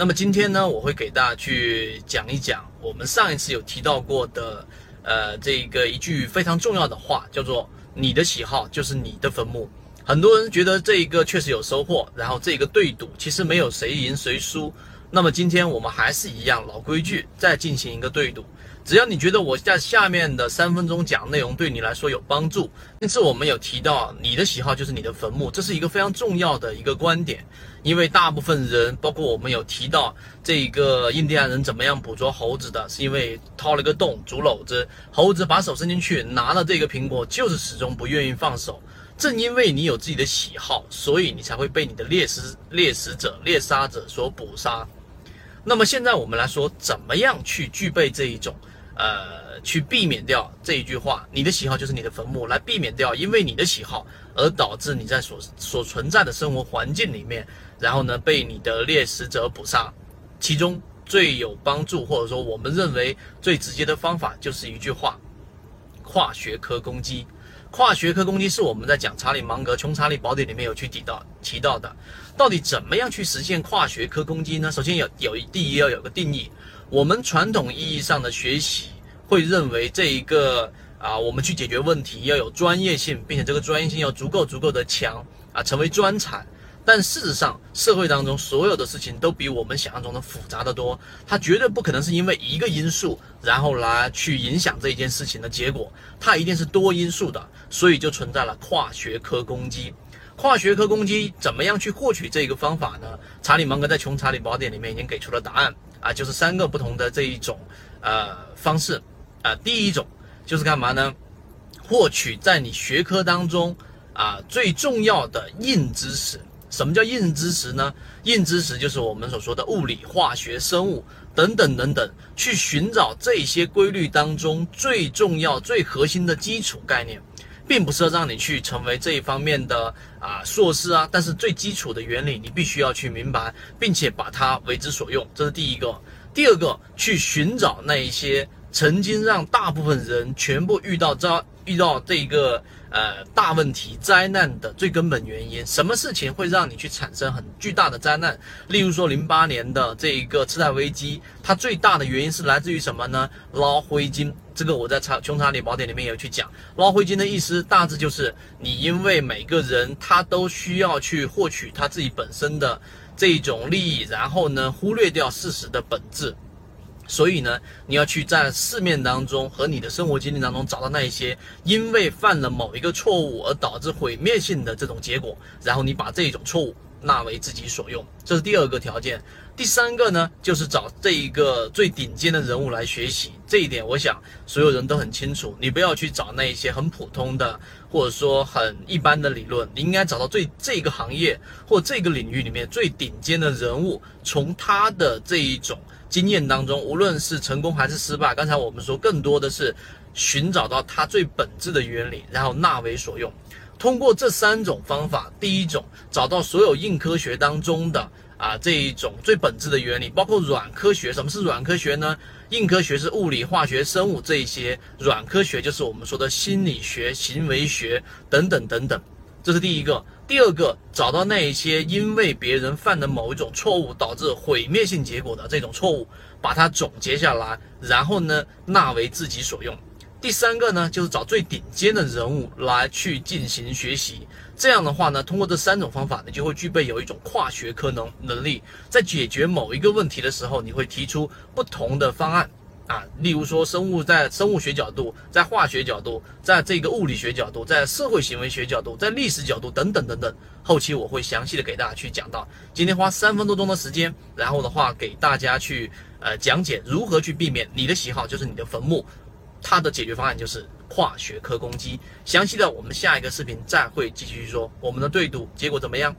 那么今天呢，我会给大家去讲一讲我们上一次有提到过的，呃，这个一句非常重要的话，叫做“你的喜好就是你的坟墓”。很多人觉得这一个确实有收获，然后这个对赌其实没有谁赢谁输。那么今天我们还是一样老规矩，再进行一个对赌。只要你觉得我在下面的三分钟讲内容对你来说有帮助，因此我们有提到你的喜好就是你的坟墓，这是一个非常重要的一个观点。因为大部分人，包括我们有提到这个印第安人怎么样捕捉猴子的，是因为掏了个洞煮篓子，猴子把手伸进去拿了这个苹果，就是始终不愿意放手。正因为你有自己的喜好，所以你才会被你的猎食猎食者猎杀者所捕杀。那么现在我们来说，怎么样去具备这一种？呃，去避免掉这一句话，你的喜好就是你的坟墓，来避免掉因为你的喜好而导致你在所所存在的生活环境里面，然后呢被你的猎食者捕杀。其中最有帮助，或者说我们认为最直接的方法，就是一句话：跨学科攻击。跨学科攻击是我们在讲查理芒格《穷查理宝典》里面有去提到提到的。到底怎么样去实现跨学科攻击呢？首先有有第一要有个定义。我们传统意义上的学习会认为这一个啊，我们去解决问题要有专业性，并且这个专业性要足够足够的强啊，成为专才。但事实上，社会当中所有的事情都比我们想象中的复杂的多，它绝对不可能是因为一个因素然后来去影响这一件事情的结果，它一定是多因素的，所以就存在了跨学科攻击。跨学科攻击怎么样去获取这个方法呢？查理芒格在《穷查理宝典》里面已经给出了答案啊，就是三个不同的这一种呃方式啊。第一种就是干嘛呢？获取在你学科当中啊最重要的硬知识。什么叫硬知识呢？硬知识就是我们所说的物理、化学、生物等等等等，去寻找这些规律当中最重要、最核心的基础概念。并不是让你去成为这一方面的啊硕士啊，但是最基础的原理你必须要去明白，并且把它为之所用，这是第一个。第二个，去寻找那一些曾经让大部分人全部遇到遭遇到这个。呃，大问题、灾难的最根本原因，什么事情会让你去产生很巨大的灾难？例如说，零八年的这一个次贷危机，它最大的原因是来自于什么呢？捞灰金。这个我在查《穷查理宝典》里面有去讲，捞灰金的意思大致就是你因为每个人他都需要去获取他自己本身的这种利益，然后呢，忽略掉事实的本质。所以呢，你要去在市面当中和你的生活经历当中找到那一些因为犯了某一个错误而导致毁灭性的这种结果，然后你把这种错误纳为自己所用，这是第二个条件。第三个呢，就是找这一个最顶尖的人物来学习。这一点我想所有人都很清楚，你不要去找那一些很普通的或者说很一般的理论，你应该找到最这个行业或这个领域里面最顶尖的人物，从他的这一种。经验当中，无论是成功还是失败，刚才我们说更多的是寻找到它最本质的原理，然后纳为所用。通过这三种方法，第一种找到所有硬科学当中的啊这一种最本质的原理，包括软科学。什么是软科学呢？硬科学是物理、化学、生物这一些，软科学就是我们说的心理学、行为学等等等等。这是第一个，第二个，找到那一些因为别人犯的某一种错误导致毁灭性结果的这种错误，把它总结下来，然后呢纳为自己所用。第三个呢，就是找最顶尖的人物来去进行学习。这样的话呢，通过这三种方法，你就会具备有一种跨学科能能力，在解决某一个问题的时候，你会提出不同的方案。啊，例如说生物在生物学角度，在化学角度，在这个物理学角度，在社会行为学角度，在历史角度等等等等，后期我会详细的给大家去讲到。今天花三分多钟的时间，然后的话给大家去呃讲解如何去避免你的喜好就是你的坟墓，它的解决方案就是跨学科攻击。详细的我们下一个视频再会继续说我们的对赌结果怎么样。